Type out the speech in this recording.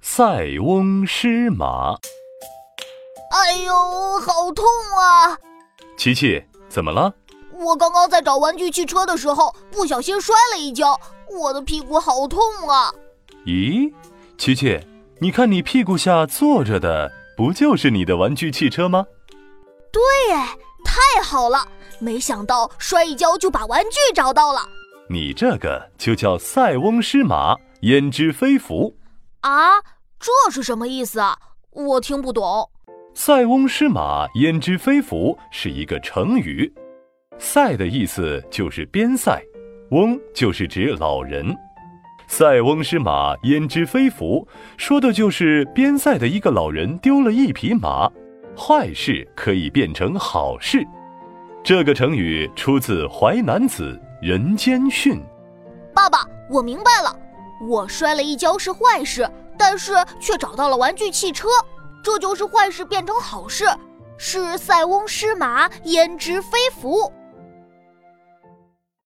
塞翁失马。哎呦，好痛啊！琪琪，怎么了？我刚刚在找玩具汽车的时候，不小心摔了一跤，我的屁股好痛啊！咦，琪琪，你看你屁股下坐着的，不就是你的玩具汽车吗？对，哎，太好了！没想到摔一跤就把玩具找到了。你这个就叫塞翁失马，焉知非福啊？这是什么意思啊？我听不懂。塞翁失马，焉知非福是一个成语。塞的意思就是边塞，翁就是指老人。塞翁失马，焉知非福，说的就是边塞的一个老人丢了一匹马，坏事可以变成好事。这个成语出自《淮南子·人间训》。爸爸，我明白了，我摔了一跤是坏事，但是却找到了玩具汽车，这就是坏事变成好事，是塞翁失马，焉知非福。